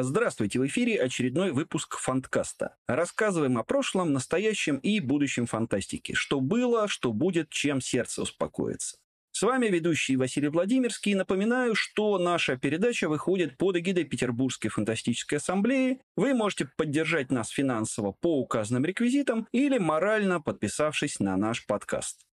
Здравствуйте, в эфире очередной выпуск Фанткаста. Рассказываем о прошлом, настоящем и будущем фантастики. Что было, что будет, чем сердце успокоится. С вами ведущий Василий Владимирский. Напоминаю, что наша передача выходит под эгидой Петербургской фантастической ассамблеи. Вы можете поддержать нас финансово по указанным реквизитам или морально подписавшись на наш подкаст.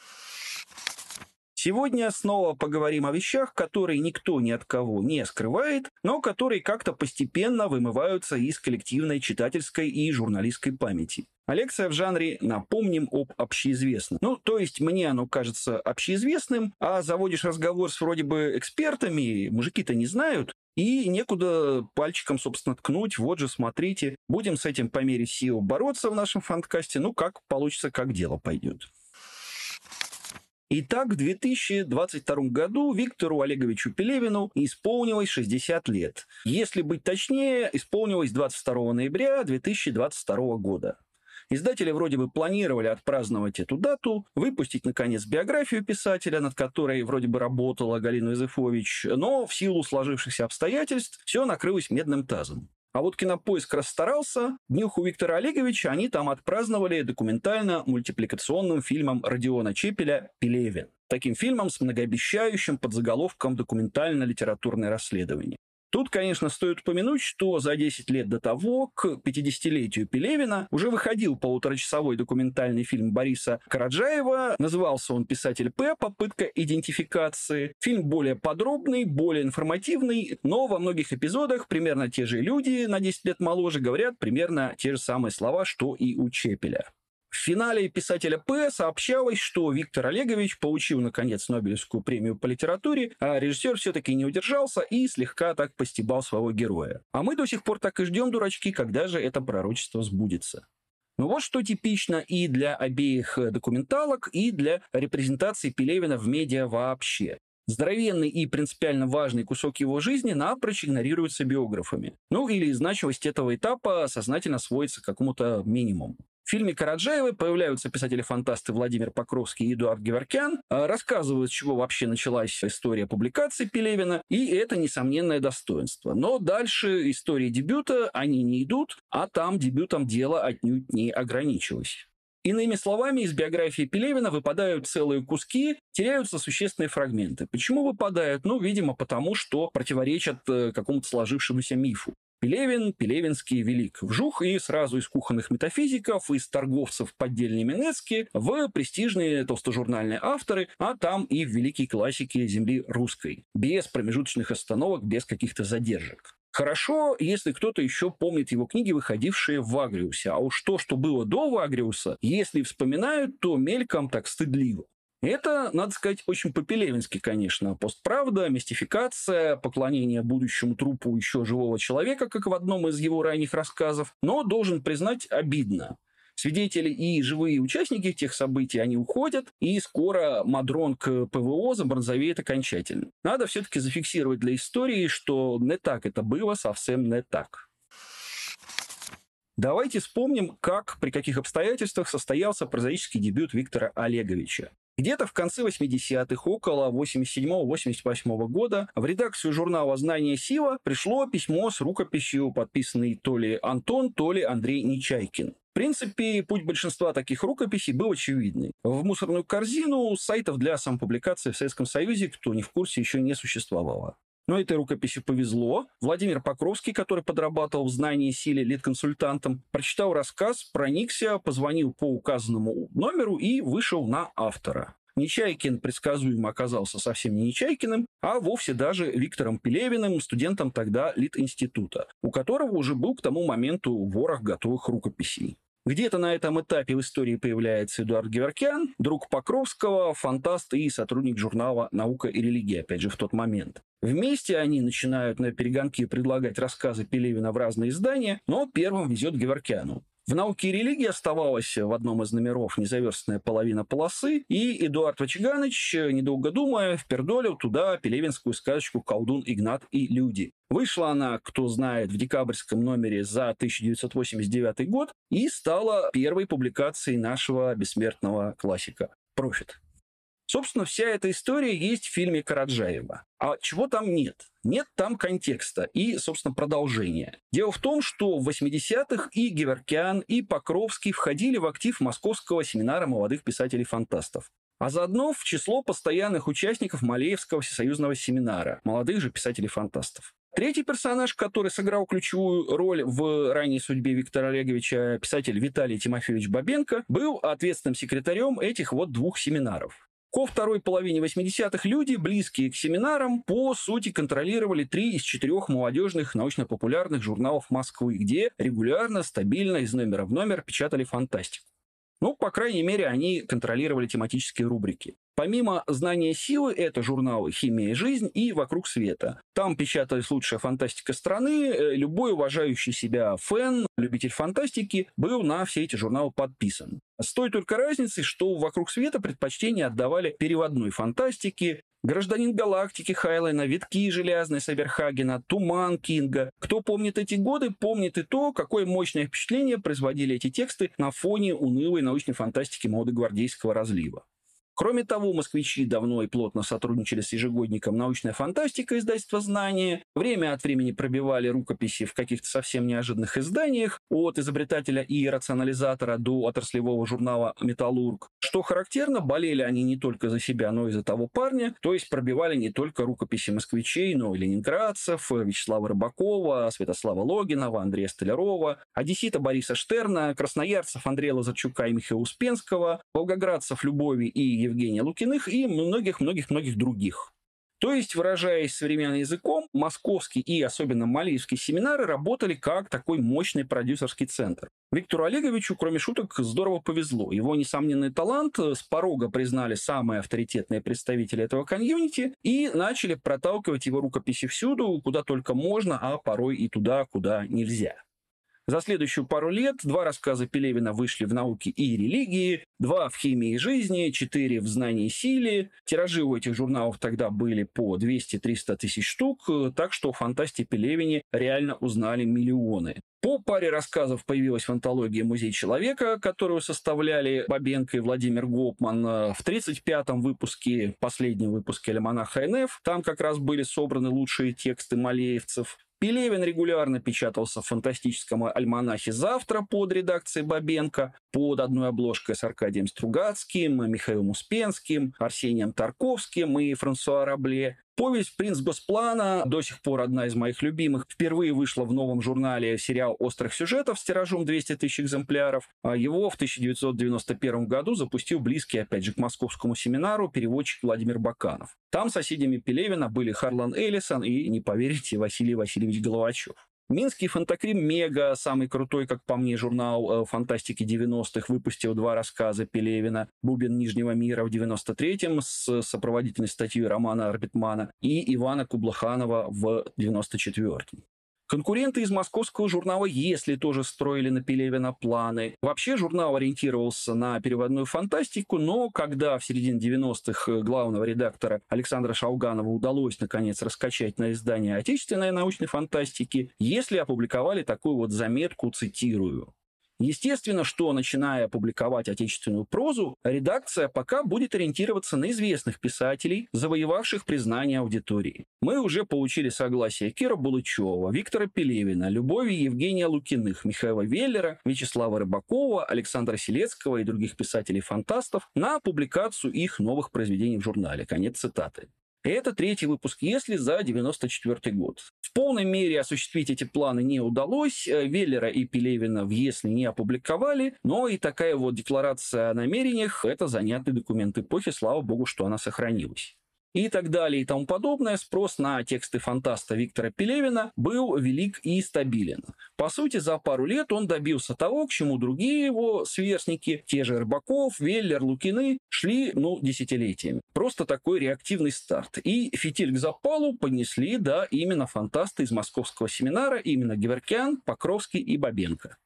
Сегодня снова поговорим о вещах, которые никто ни от кого не скрывает, но которые как-то постепенно вымываются из коллективной читательской и журналистской памяти. Лекция в жанре «напомним об общеизвестном». Ну, то есть мне оно кажется общеизвестным, а заводишь разговор с вроде бы экспертами, мужики-то не знают, и некуда пальчиком, собственно, ткнуть. Вот же, смотрите, будем с этим по мере сил бороться в нашем фанткасте. Ну, как получится, как дело пойдет. Итак, в 2022 году Виктору Олеговичу Пелевину исполнилось 60 лет. Если быть точнее, исполнилось 22 ноября 2022 года. Издатели вроде бы планировали отпраздновать эту дату, выпустить, наконец, биографию писателя, над которой вроде бы работала Галина Изыфович, но в силу сложившихся обстоятельств все накрылось медным тазом. А вот Кинопоиск расстарался. Днюху Виктора Олеговича они там отпраздновали документально-мультипликационным фильмом Родиона Чепеля «Пелевин». Таким фильмом с многообещающим подзаголовком «Документально-литературное расследование». Тут, конечно, стоит упомянуть, что за 10 лет до того, к 50-летию Пелевина, уже выходил полуторачасовой документальный фильм Бориса Караджаева. Назывался он «Писатель П. Попытка идентификации». Фильм более подробный, более информативный, но во многих эпизодах примерно те же люди на 10 лет моложе говорят примерно те же самые слова, что и у Чепеля. В финале писателя П сообщалось, что Виктор Олегович получил, наконец, Нобелевскую премию по литературе, а режиссер все-таки не удержался и слегка так постебал своего героя. А мы до сих пор так и ждем, дурачки, когда же это пророчество сбудется. Ну вот что типично и для обеих документалок, и для репрезентации Пелевина в медиа вообще. Здоровенный и принципиально важный кусок его жизни напрочь игнорируется биографами. Ну или значимость этого этапа сознательно сводится к какому-то минимуму. В фильме Караджаевой появляются писатели-фантасты Владимир Покровский и Эдуард Геворкян, а, рассказывают, с чего вообще началась история публикации Пелевина, и это несомненное достоинство. Но дальше истории дебюта, они не идут, а там дебютом дело отнюдь не ограничилось. Иными словами, из биографии Пелевина выпадают целые куски, теряются существенные фрагменты. Почему выпадают? Ну, видимо, потому что противоречат э, какому-то сложившемуся мифу. Пелевин, Пелевинский велик. Вжух и сразу из кухонных метафизиков, из торговцев поддельными Нецки в престижные толстожурнальные авторы, а там и в великие классики земли русской. Без промежуточных остановок, без каких-то задержек. Хорошо, если кто-то еще помнит его книги, выходившие в Агриусе. А уж то, что было до Вагриуса, если вспоминают, то мельком так стыдливо. Это, надо сказать, очень по-пелевински, конечно. Постправда, мистификация, поклонение будущему трупу еще живого человека, как в одном из его ранних рассказов. Но, должен признать, обидно. Свидетели и живые участники тех событий, они уходят, и скоро Мадрон к ПВО забронзовеет окончательно. Надо все-таки зафиксировать для истории, что не так это было, совсем не так. Давайте вспомним, как, при каких обстоятельствах состоялся прозаический дебют Виктора Олеговича. Где-то в конце 80-х, около 87-88 года, в редакцию журнала «Знание Сила» пришло письмо с рукописью, подписанной то ли Антон, то ли Андрей Нечайкин. В принципе, путь большинства таких рукописей был очевидный. В мусорную корзину сайтов для самопубликации в Советском Союзе, кто не в курсе, еще не существовало. Но этой рукописи повезло. Владимир Покровский, который подрабатывал в знании силе лид-консультантом, прочитал рассказ, проникся, позвонил по указанному номеру и вышел на автора. Нечайкин предсказуемо оказался совсем не Нечайкиным, а вовсе даже Виктором Пелевиным, студентом тогда Лит-института, у которого уже был к тому моменту ворох готовых рукописей. Где-то на этом этапе в истории появляется Эдуард Геворкян, друг Покровского, фантаст и сотрудник журнала «Наука и религия», опять же, в тот момент. Вместе они начинают на перегонки предлагать рассказы Пелевина в разные издания, но первым везет Геворкяну. В «Науке и религии» оставалась в одном из номеров незаверстная половина полосы, и Эдуард Вачиганович, недолго думая, впердолил туда пелевинскую сказочку «Колдун Игнат и люди». Вышла она, кто знает, в декабрьском номере за 1989 год и стала первой публикацией нашего бессмертного классика «Профит». Собственно, вся эта история есть в фильме Караджаева. А чего там нет? Нет там контекста и, собственно, продолжения. Дело в том, что в 80-х и Геворкян, и Покровский входили в актив Московского семинара молодых писателей-фантастов а заодно в число постоянных участников Малеевского всесоюзного семинара, молодых же писателей-фантастов. Третий персонаж, который сыграл ключевую роль в ранней судьбе Виктора Олеговича, писатель Виталий Тимофеевич Бабенко, был ответственным секретарем этих вот двух семинаров. Ко второй половине 80-х люди, близкие к семинарам, по сути контролировали три из четырех молодежных научно-популярных журналов Москвы, где регулярно, стабильно из номера в номер печатали фантастику. Ну, по крайней мере, они контролировали тематические рубрики. Помимо «Знания силы» это журналы «Химия и жизнь» и «Вокруг света». Там печаталась лучшая фантастика страны. Э, любой уважающий себя фэн, любитель фантастики, был на все эти журналы подписан. С той только разницей, что «Вокруг света» предпочтение отдавали переводной фантастике, Гражданин галактики Хайлена, Витки железные Саберхагена, Туман Кинга. Кто помнит эти годы, помнит и то, какое мощное впечатление производили эти тексты на фоне унылой научной фантастики моды гвардейского разлива. Кроме того, москвичи давно и плотно сотрудничали с ежегодником «Научная фантастика» издательства «Знания». Время от времени пробивали рукописи в каких-то совсем неожиданных изданиях, от изобретателя и рационализатора до отраслевого журнала «Металлург». Что характерно, болели они не только за себя, но и за того парня, то есть пробивали не только рукописи москвичей, но и ленинградцев, Вячеслава Рыбакова, Святослава Логинова, Андрея Столярова, одессита Бориса Штерна, красноярцев Андрея Лазарчука и Михаила Успенского, волгоградцев Любови и Евгения Лукиных и многих-многих-многих других. То есть, выражаясь современным языком, московский и особенно малийские семинары работали как такой мощный продюсерский центр. Виктору Олеговичу, кроме шуток, здорово повезло. Его несомненный талант с порога признали самые авторитетные представители этого комьюнити и начали проталкивать его рукописи всюду, куда только можно, а порой и туда, куда нельзя. За следующую пару лет два рассказа Пелевина вышли в «Науке и религии», два в «Химии и жизни», четыре в «Знании и силе». Тиражи у этих журналов тогда были по 200-300 тысяч штук, так что в фантасте Пелевине реально узнали миллионы. По паре рассказов появилась в антологии «Музей человека», которую составляли Бабенко и Владимир Гопман. В 35-м выпуске, последнем выпуске «Альманаха НФ», там как раз были собраны лучшие тексты малеевцев. Пелевин регулярно печатался в фантастическом альманахе «Завтра» под редакцией Бабенко, под одной обложкой с Аркадием Стругацким, Михаилом Успенским, Арсением Тарковским и Франсуа Рабле. Повесть «Принц Госплана» до сих пор одна из моих любимых. Впервые вышла в новом журнале сериал «Острых сюжетов» с тиражом 200 тысяч экземпляров. А его в 1991 году запустил близкий, опять же, к московскому семинару переводчик Владимир Баканов. Там соседями Пелевина были Харлан Эллисон и, не поверите, Василий Васильевич Головачев. Минский фантакрим Мега, самый крутой, как по мне, журнал э, фантастики 90-х, выпустил два рассказа Пелевина. «Бубен Нижнего мира» в 93-м с сопроводительной статьей Романа Арбитмана и Ивана Кублаханова в 94-м. Конкуренты из московского журнала «Если» тоже строили на Пелевина планы. Вообще журнал ориентировался на переводную фантастику, но когда в середине 90-х главного редактора Александра Шауганова удалось наконец раскачать на издание отечественной научной фантастики, «Если» опубликовали такую вот заметку, цитирую. Естественно, что, начиная публиковать отечественную прозу, редакция пока будет ориентироваться на известных писателей, завоевавших признание аудитории. Мы уже получили согласие Кира Булычева, Виктора Пелевина, Любови Евгения Лукиных, Михаила Веллера, Вячеслава Рыбакова, Александра Селецкого и других писателей-фантастов на публикацию их новых произведений в журнале. Конец цитаты. Это третий выпуск «Если» за 94 год. В полной мере осуществить эти планы не удалось. Э, Веллера и Пелевина в «Если» не опубликовали, но и такая вот декларация о намерениях – это занятный документ эпохи, слава богу, что она сохранилась и так далее и тому подобное, спрос на тексты фантаста Виктора Пелевина был велик и стабилен. По сути, за пару лет он добился того, к чему другие его сверстники, те же Рыбаков, Веллер, Лукины, шли, ну, десятилетиями. Просто такой реактивный старт. И фитиль к запалу поднесли, да, именно фантасты из московского семинара, именно Геворкян, Покровский и Бабенко.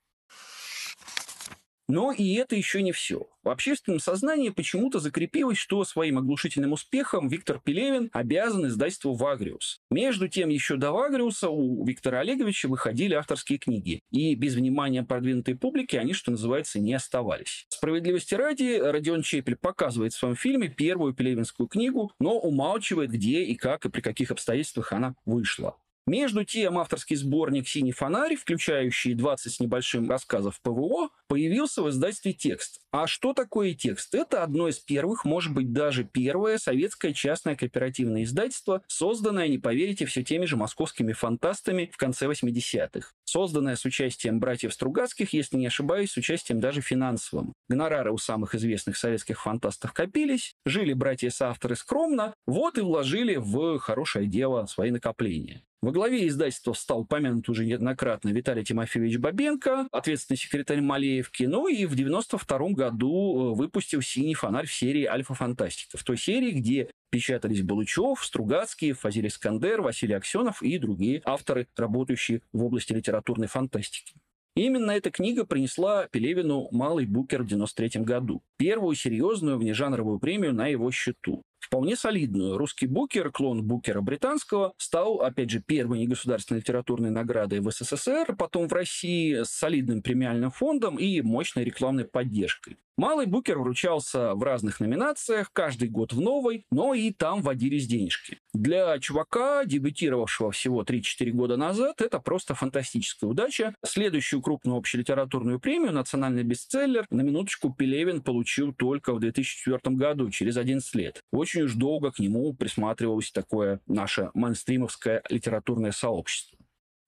Но и это еще не все. В общественном сознании почему-то закрепилось, что своим оглушительным успехом Виктор Пелевин обязан издательству «Вагриус». Между тем, еще до «Вагриуса» у Виктора Олеговича выходили авторские книги, и без внимания продвинутой публики они, что называется, не оставались. Справедливости ради, Родион Чепель показывает в своем фильме первую пелевинскую книгу, но умалчивает, где и как и при каких обстоятельствах она вышла. Между тем, авторский сборник «Синий фонарь», включающий 20 с небольшим рассказов ПВО, появился в издательстве «Текст». А что такое текст? Это одно из первых, может быть, даже первое советское частное кооперативное издательство, созданное, не поверите, все теми же московскими фантастами в конце 80-х. Созданное с участием братьев Стругацких, если не ошибаюсь, с участием даже финансовым. Гонорары у самых известных советских фантастов копились, жили братья-соавторы скромно, вот и вложили в хорошее дело свои накопления. Во главе издательства стал упомянут уже неоднократно Виталий Тимофеевич Бабенко, ответственный секретарь Малеевки, ну и в 92 году э, выпустил «Синий фонарь» в серии «Альфа-фантастика», в той серии, где печатались Балучев, Стругацкий, Фазиль Искандер, Василий Аксенов и другие авторы, работающие в области литературной фантастики. Именно эта книга принесла Пелевину «Малый Букер» в 1993 году, первую серьезную внежанровую премию на его счету вполне солидную. Русский букер, клон букера британского, стал, опять же, первой негосударственной литературной наградой в СССР, потом в России с солидным премиальным фондом и мощной рекламной поддержкой. Малый букер вручался в разных номинациях, каждый год в новой, но и там водились денежки. Для чувака, дебютировавшего всего 3-4 года назад, это просто фантастическая удача. Следующую крупную общелитературную премию «Национальный бестселлер» на минуточку Пелевин получил только в 2004 году, через 11 лет. Очень уж долго к нему присматривалось такое наше мейнстримовское литературное сообщество.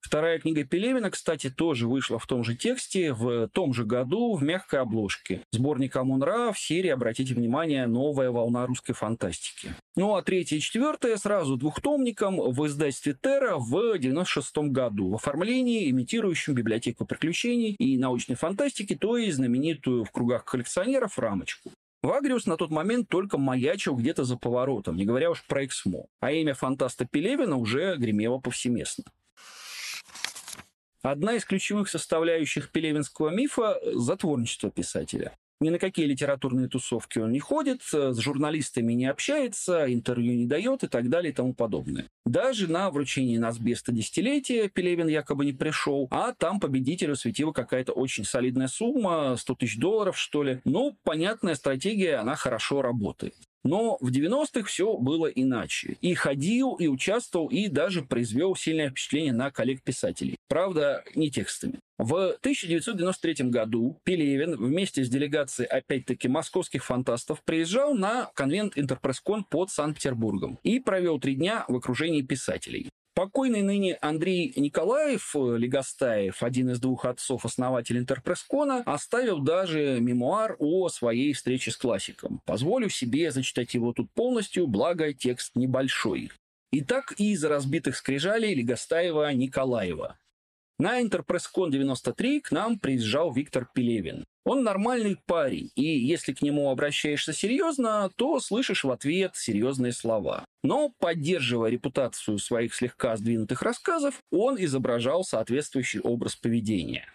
Вторая книга Пелевина, кстати, тоже вышла в том же тексте, в том же году, в мягкой обложке. Сборник Амунра в серии, обратите внимание, новая волна русской фантастики. Ну а третья и четвертая сразу двухтомником в издательстве Терра в 96 году в оформлении, имитирующем библиотеку приключений и научной фантастики, то есть знаменитую в кругах коллекционеров рамочку. Вагриус на тот момент только маячил где-то за поворотом, не говоря уж про Эксмо, а имя фантаста Пелевина уже гремело повсеместно. Одна из ключевых составляющих пелевинского мифа – затворничество писателя. Ни на какие литературные тусовки он не ходит, с журналистами не общается, интервью не дает и так далее и тому подобное. Даже на вручении Насбеста десятилетия Пелевин якобы не пришел, а там победителю светила какая-то очень солидная сумма, 100 тысяч долларов, что ли. Ну, понятная стратегия, она хорошо работает. Но в 90-х все было иначе. И ходил, и участвовал, и даже произвел сильное впечатление на коллег-писателей. Правда, не текстами. В 1993 году Пелевин вместе с делегацией, опять-таки, московских фантастов приезжал на конвент Интерпресскон под Санкт-Петербургом и провел три дня в окружении писателей. Покойный ныне Андрей Николаев, э, Легостаев, один из двух отцов-основателей Интерпресскона, оставил даже мемуар о своей встрече с классиком. Позволю себе зачитать его тут полностью, благо текст небольшой. Итак, из разбитых скрижалей Легостаева Николаева. На Интерпресскон 93 к нам приезжал Виктор Пелевин. Он нормальный парень, и если к нему обращаешься серьезно, то слышишь в ответ серьезные слова. Но, поддерживая репутацию своих слегка сдвинутых рассказов, он изображал соответствующий образ поведения.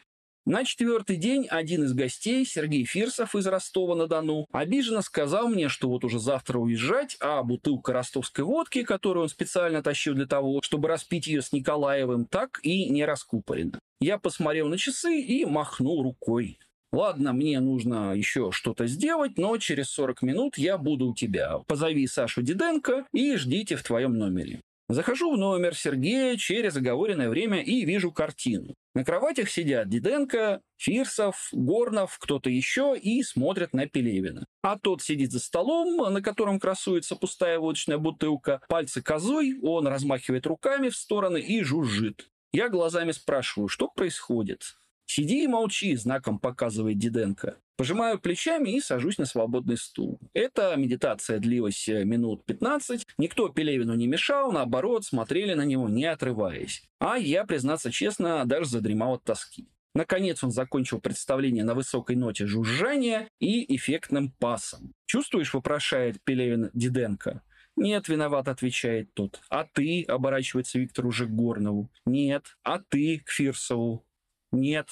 На четвертый день один из гостей, Сергей Фирсов из Ростова-на-Дону, обиженно сказал мне, что вот уже завтра уезжать, а бутылка ростовской водки, которую он специально тащил для того, чтобы распить ее с Николаевым, так и не раскупорена. Я посмотрел на часы и махнул рукой. Ладно, мне нужно еще что-то сделать, но через 40 минут я буду у тебя. Позови Сашу Диденко и ждите в твоем номере. Захожу в номер Сергея через оговоренное время и вижу картину. На кроватях сидят Диденко, Фирсов, Горнов, кто-то еще и смотрят на Пелевина. А тот сидит за столом, на котором красуется пустая водочная бутылка, пальцы козой, он размахивает руками в стороны и жужжит. Я глазами спрашиваю, что происходит. «Сиди и молчи», — знаком показывает Диденко. Пожимаю плечами и сажусь на свободный стул. Эта медитация длилась э, минут 15. Никто Пелевину не мешал, наоборот, смотрели на него, не отрываясь. А я, признаться честно, даже задремал от тоски. Наконец он закончил представление на высокой ноте жужжания и эффектным пасом. «Чувствуешь?» – вопрошает Пелевин Диденко. «Нет, виноват», — отвечает тот. «А ты?» — оборачивается Виктор к Горнову. «Нет». «А ты?» — к Фирсову. Нет.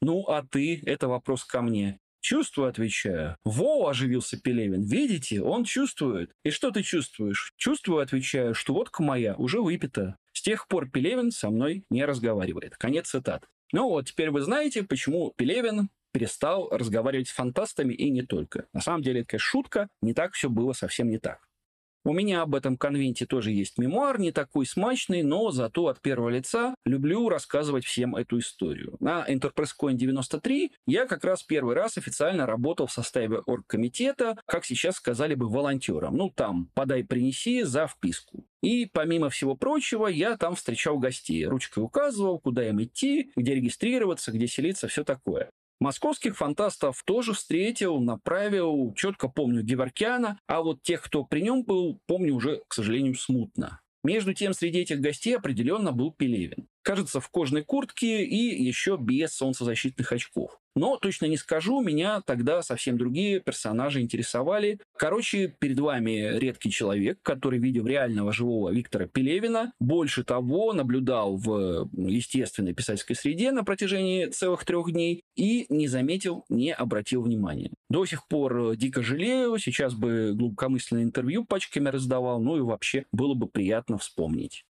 Ну, а ты? Это вопрос ко мне. Чувствую, отвечаю. Во, оживился Пелевин. Видите, он чувствует. И что ты чувствуешь? Чувствую, отвечаю, что водка моя уже выпита. С тех пор Пелевин со мной не разговаривает. Конец цитат. Ну вот, теперь вы знаете, почему Пелевин перестал разговаривать с фантастами и не только. На самом деле, это, шутка, не так все было совсем не так. У меня об этом конвенте тоже есть мемуар, не такой смачный, но зато от первого лица люблю рассказывать всем эту историю. На EnterpriseCoin 93 я как раз первый раз официально работал в составе оргкомитета, как сейчас сказали бы, волонтером. Ну, там, подай, принеси за вписку. И, помимо всего прочего, я там встречал гостей. Ручкой указывал, куда им идти, где регистрироваться, где селиться, все такое. Московских фантастов тоже встретил, направил, четко помню Геворкяна, а вот тех, кто при нем был, помню уже, к сожалению, смутно. Между тем, среди этих гостей определенно был Пелевин. Кажется, в кожаной куртке и еще без солнцезащитных очков. Но точно не скажу, меня тогда совсем другие персонажи интересовали. Короче, перед вами редкий человек, который видел реального живого Виктора Пелевина. Больше того, наблюдал в естественной писательской среде на протяжении целых трех дней и не заметил, не обратил внимания. До сих пор дико жалею, сейчас бы глубокомысленное интервью пачками раздавал, ну и вообще было бы приятно вспомнить.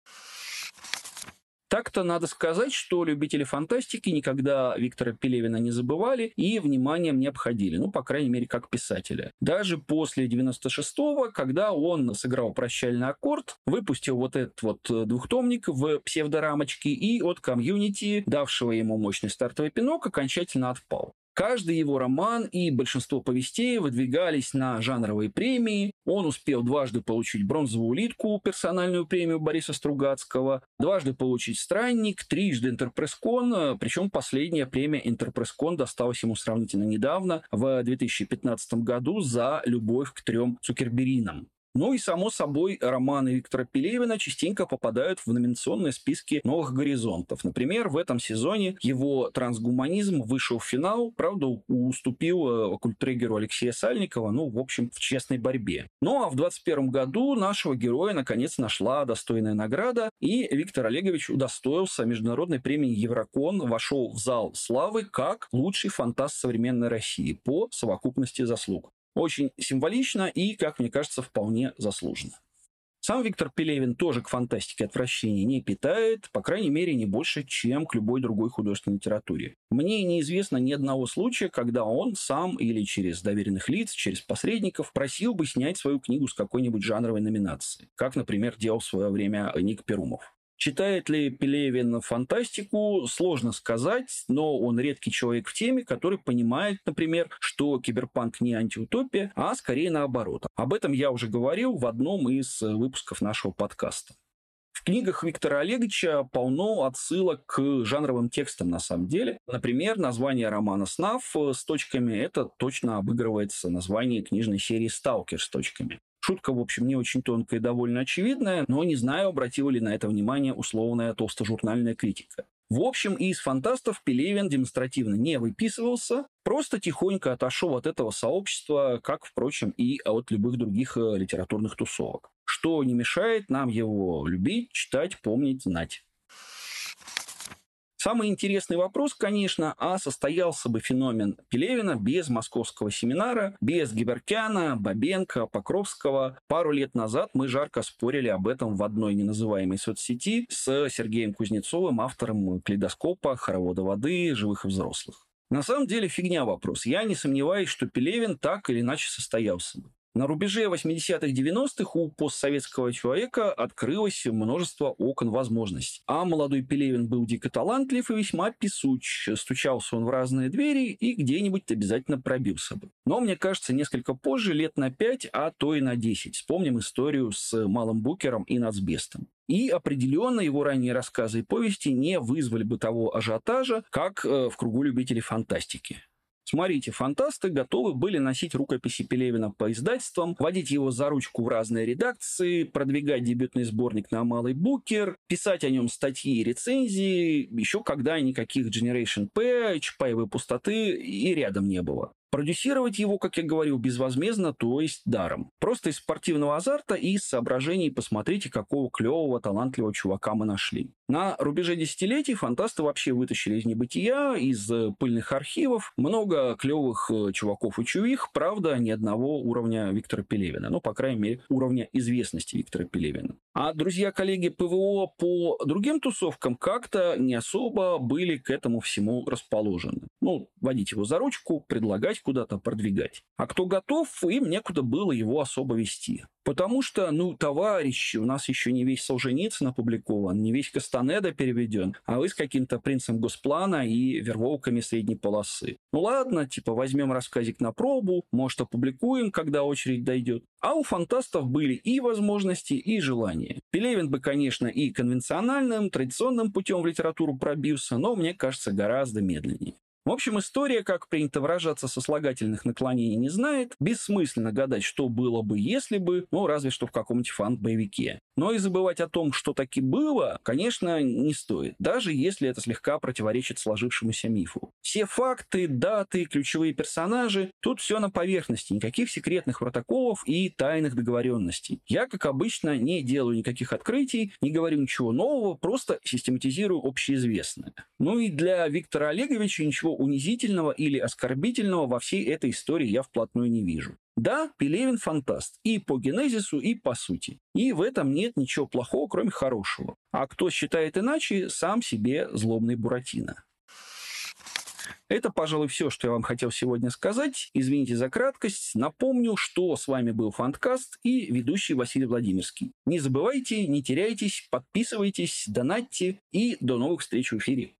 Так-то надо сказать, что любители фантастики никогда Виктора Пелевина не забывали и вниманием не обходили, ну, по крайней мере, как писателя. Даже после 96-го, когда он сыграл прощальный аккорд, выпустил вот этот вот двухтомник в псевдорамочке и от комьюнити, давшего ему мощный стартовый пинок, окончательно отпал. Каждый его роман и большинство повестей выдвигались на жанровые премии. Он успел дважды получить бронзовую улитку, персональную премию Бориса Стругацкого, дважды получить странник, трижды Интерпресскон, причем последняя премия Интерпресскон досталась ему сравнительно недавно, в 2015 году, за любовь к трем цукерберинам. Ну и, само собой, романы Виктора Пелевина частенько попадают в номинационные списки новых горизонтов. Например, в этом сезоне его трансгуманизм вышел в финал, правда, уступил э, Алексея Сальникова, ну, в общем, в честной борьбе. Ну, а в 2021 году нашего героя наконец нашла достойная награда, и Виктор Олегович удостоился международной премии Еврокон, вошел в зал славы как лучший фантаст современной России по совокупности заслуг. Очень символично и, как мне кажется, вполне заслуженно. Сам Виктор Пелевин тоже к фантастике отвращения не питает, по крайней мере, не больше, чем к любой другой художественной литературе. Мне неизвестно ни одного случая, когда он сам или через доверенных лиц, через посредников просил бы снять свою книгу с какой-нибудь жанровой номинации, как, например, делал в свое время Ник Перумов. Читает ли Пелевин фантастику, сложно сказать, но он редкий человек в теме, который понимает, например, что киберпанк не антиутопия, а скорее наоборот. Об этом я уже говорил в одном из выпусков нашего подкаста. В книгах Виктора Олеговича полно отсылок к жанровым текстам на самом деле. Например, название романа «Снав» с точками – это точно обыгрывается название книжной серии «Сталкер» с точками. Шутка, в общем, не очень тонкая и довольно очевидная, но не знаю, обратила ли на это внимание условная толстожурнальная критика. В общем, из фантастов Пелевин демонстративно не выписывался, просто тихонько отошел от этого сообщества, как, впрочем, и от любых других э, литературных тусовок. Что не мешает нам его любить, читать, помнить, знать. Самый интересный вопрос, конечно, а состоялся бы феномен Пелевина без московского семинара, без Гиберкяна, Бабенко, Покровского. Пару лет назад мы жарко спорили об этом в одной неназываемой соцсети с Сергеем Кузнецовым, автором «Калейдоскопа», «Хоровода воды», «Живых и взрослых». На самом деле фигня вопрос. Я не сомневаюсь, что Пелевин так или иначе состоялся бы. На рубеже 80-х 90-х у постсоветского человека открылось множество окон возможностей. А молодой Пелевин был дико талантлив и весьма песуч. Стучался он в разные двери и где-нибудь обязательно пробился бы. Но, мне кажется, несколько позже, лет на 5, а то и на 10. Вспомним историю с Малым Букером и Нацбестом. И определенно его ранние рассказы и повести не вызвали бы того ажиотажа, как э, в кругу любителей фантастики. Смотрите, фантасты готовы были носить рукописи Пелевина по издательствам, водить его за ручку в разные редакции, продвигать дебютный сборник на Малый Букер, писать о нем статьи и рецензии, еще когда никаких Generation P, Чапаевой пустоты и рядом не было. Продюсировать его, как я говорил, безвозмездно, то есть даром. Просто из спортивного азарта и из соображений посмотрите, какого клевого, талантливого чувака мы нашли. На рубеже десятилетий фантасты вообще вытащили из небытия, из э, пыльных архивов много клевых э, чуваков и чувих, правда, ни одного уровня Виктора Пелевина. Ну, по крайней мере, уровня известности Виктора Пелевина. А друзья-коллеги ПВО по другим тусовкам как-то не особо были к этому всему расположены. Ну, водить его за ручку, предлагать куда-то, продвигать. А кто готов, им некуда было его особо вести. Потому что, ну, товарищи, у нас еще не весь Солженицын опубликован, не весь Кастанеда переведен, а вы с каким-то принцем Госплана и верволками средней полосы. Ну ладно, типа возьмем рассказик на пробу, может опубликуем, когда очередь дойдет. А у фантастов были и возможности, и желания. Пелевин бы, конечно, и конвенциональным, традиционным путем в литературу пробился, но, мне кажется, гораздо медленнее. В общем, история, как принято выражаться, сослагательных наклонений не знает. Бессмысленно гадать, что было бы, если бы, ну, разве что в каком-нибудь фан-боевике. Но и забывать о том, что таки было, конечно, не стоит, даже если это слегка противоречит сложившемуся мифу. Все факты, даты, ключевые персонажи, тут все на поверхности, никаких секретных протоколов и тайных договоренностей. Я, как обычно, не делаю никаких открытий, не говорю ничего нового, просто систематизирую общеизвестное. Ну и для Виктора Олеговича ничего ничего унизительного или оскорбительного во всей этой истории я вплотную не вижу. Да, Пелевин фантаст и по генезису, и по сути. И в этом нет ничего плохого, кроме хорошего. А кто считает иначе, сам себе злобный Буратино. Это, пожалуй, все, что я вам хотел сегодня сказать. Извините за краткость. Напомню, что с вами был Фанткаст и ведущий Василий Владимирский. Не забывайте, не теряйтесь, подписывайтесь, донатьте и до новых встреч в эфире.